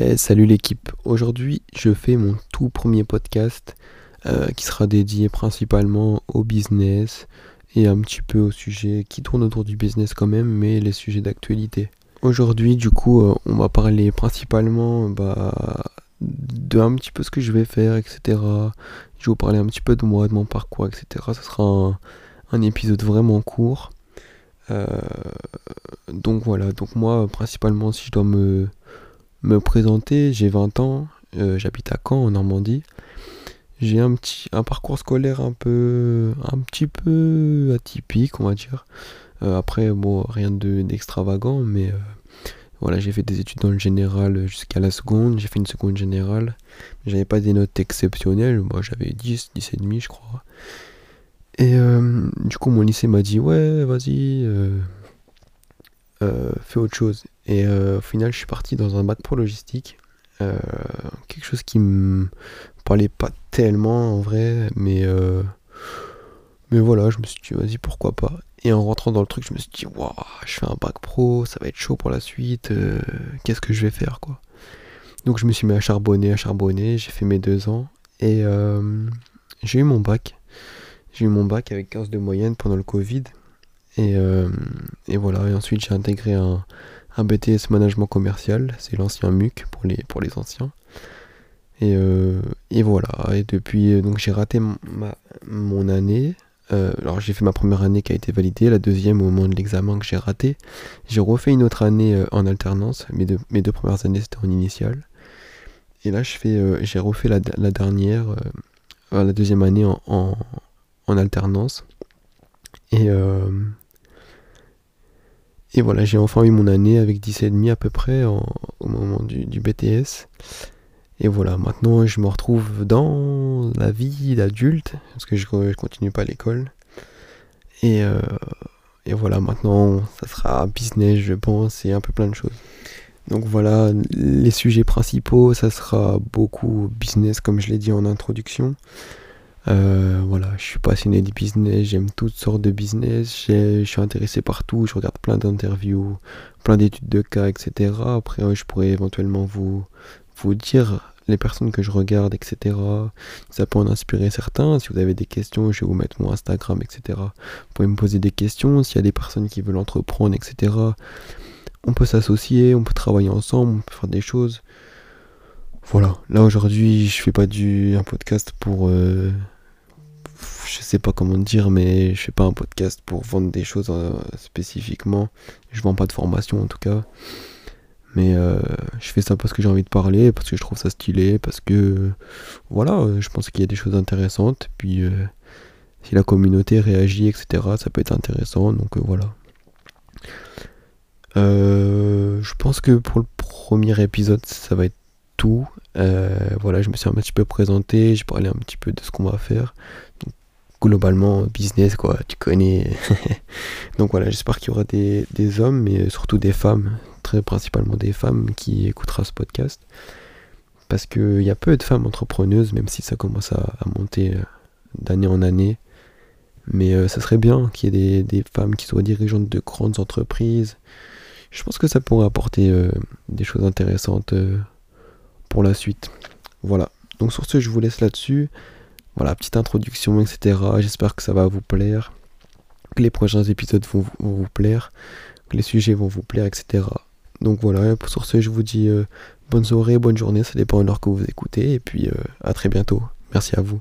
Eh, salut l'équipe. Aujourd'hui, je fais mon tout premier podcast euh, qui sera dédié principalement au business et un petit peu au sujet qui tourne autour du business quand même, mais les sujets d'actualité. Aujourd'hui, du coup, euh, on va parler principalement bah, de un petit peu ce que je vais faire, etc. Je vais vous parler un petit peu de moi, de mon parcours, etc. Ce sera un, épisode vraiment court. Euh, donc voilà, donc moi, principalement, si je dois me me présenter, j'ai 20 ans, euh, j'habite à Caen en Normandie. J'ai un petit un parcours scolaire un peu un petit peu atypique, on va dire. Euh, après bon, rien de d'extravagant mais euh, voilà, j'ai fait des études dans le général jusqu'à la seconde, j'ai fait une seconde générale. J'avais pas des notes exceptionnelles, moi j'avais 10, 10 et demi, je crois. Et du coup, mon lycée m'a dit "Ouais, vas-y, fais autre chose." Et euh, au final, je suis parti dans un bac pro logistique. Euh, quelque chose qui me parlait pas tellement en vrai, mais, euh, mais voilà, je me suis dit, vas-y, pourquoi pas. Et en rentrant dans le truc, je me suis dit, waouh, je fais un bac pro, ça va être chaud pour la suite, qu'est-ce que je vais faire, quoi. Donc je me suis mis à charbonner, à charbonner, j'ai fait mes deux ans, et j'ai eu mon bac. J'ai eu mon bac avec 15 de moyenne pendant le Covid. Et, et voilà, et ensuite j'ai intégré un, BTS management commercial, c'est l'ancien MUC pour les, pour les anciens. Et, euh, et voilà, et depuis, euh, donc j'ai raté ma, mon année. Euh, alors j'ai fait ma première année qui a été validée, la deuxième au moment de l'examen que j'ai raté. J'ai refait une autre année en alternance, mes deux, mes deux premières années c'était en initial. Et là j'ai refait la, dernière, la deuxième année en, en, en alternance. Et, et voilà, j'ai enfin eu mon année avec 10,5 à peu près au moment du, BTS. Et voilà, maintenant je me retrouve dans la vie d'adulte, parce que je, je continue pas l'école. Et, euh, et voilà, maintenant ça sera business, je pense, et un peu plein de choses. Donc voilà, les sujets principaux, ça sera beaucoup business, comme je l'ai dit en introduction. Euh, voilà, je suis passionné du business, j'aime toutes sortes de business, je suis intéressé partout, je regarde plein d'interviews, plein d'études de cas, etc. Après, je pourrais éventuellement vous, vous dire les personnes que je regarde, etc. Ça peut en inspirer certains. Si vous avez des questions, je vais vous mettre mon Instagram, etc. Vous pouvez me poser des questions. S'il y a des personnes qui veulent entreprendre, etc. On peut s'associer, on peut travailler ensemble, on peut faire des choses. Voilà. Là aujourd'hui, je fais pas du un podcast pour euh, je sais pas comment dire, mais je fais pas un podcast pour vendre des choses euh, spécifiquement. Je vends pas de formation en tout cas. Mais euh, je fais ça parce que j'ai envie de parler, parce que je trouve ça stylé, parce que voilà, je pense qu'il y a des choses intéressantes. Puis si la communauté réagit, etc., ça peut être intéressant. Donc voilà. je pense que pour le premier épisode, ça va être tout. voilà, je me suis un petit peu présenté, j'ai parlé un petit peu de ce qu'on va faire. Globalement business quoi tu connais. Donc voilà j'espère qu'il y aura des, hommes mais surtout des femmes très principalement des femmes qui écoutera ce podcast. Parce qu'il y a peu de femmes entrepreneuses même si ça commence à, monter euh, d'année en année. Mais euh, ça serait bien qu'il y ait des, femmes qui soient dirigeantes de grandes entreprises. Je pense que ça pourrait apporter euh, des choses intéressantes pour la suite voilà donc sur ce je vous laisse là-dessus voilà, petite introduction, etc. J'espère que ça va vous plaire, que les prochains épisodes vont, vous plaire, que les sujets vont vous plaire, etc. Donc voilà, sur ce, je vous dis euh, bonne soirée, bonne journée, ça dépend de l'heure que vous écoutez, et puis euh, à très bientôt. Merci à vous.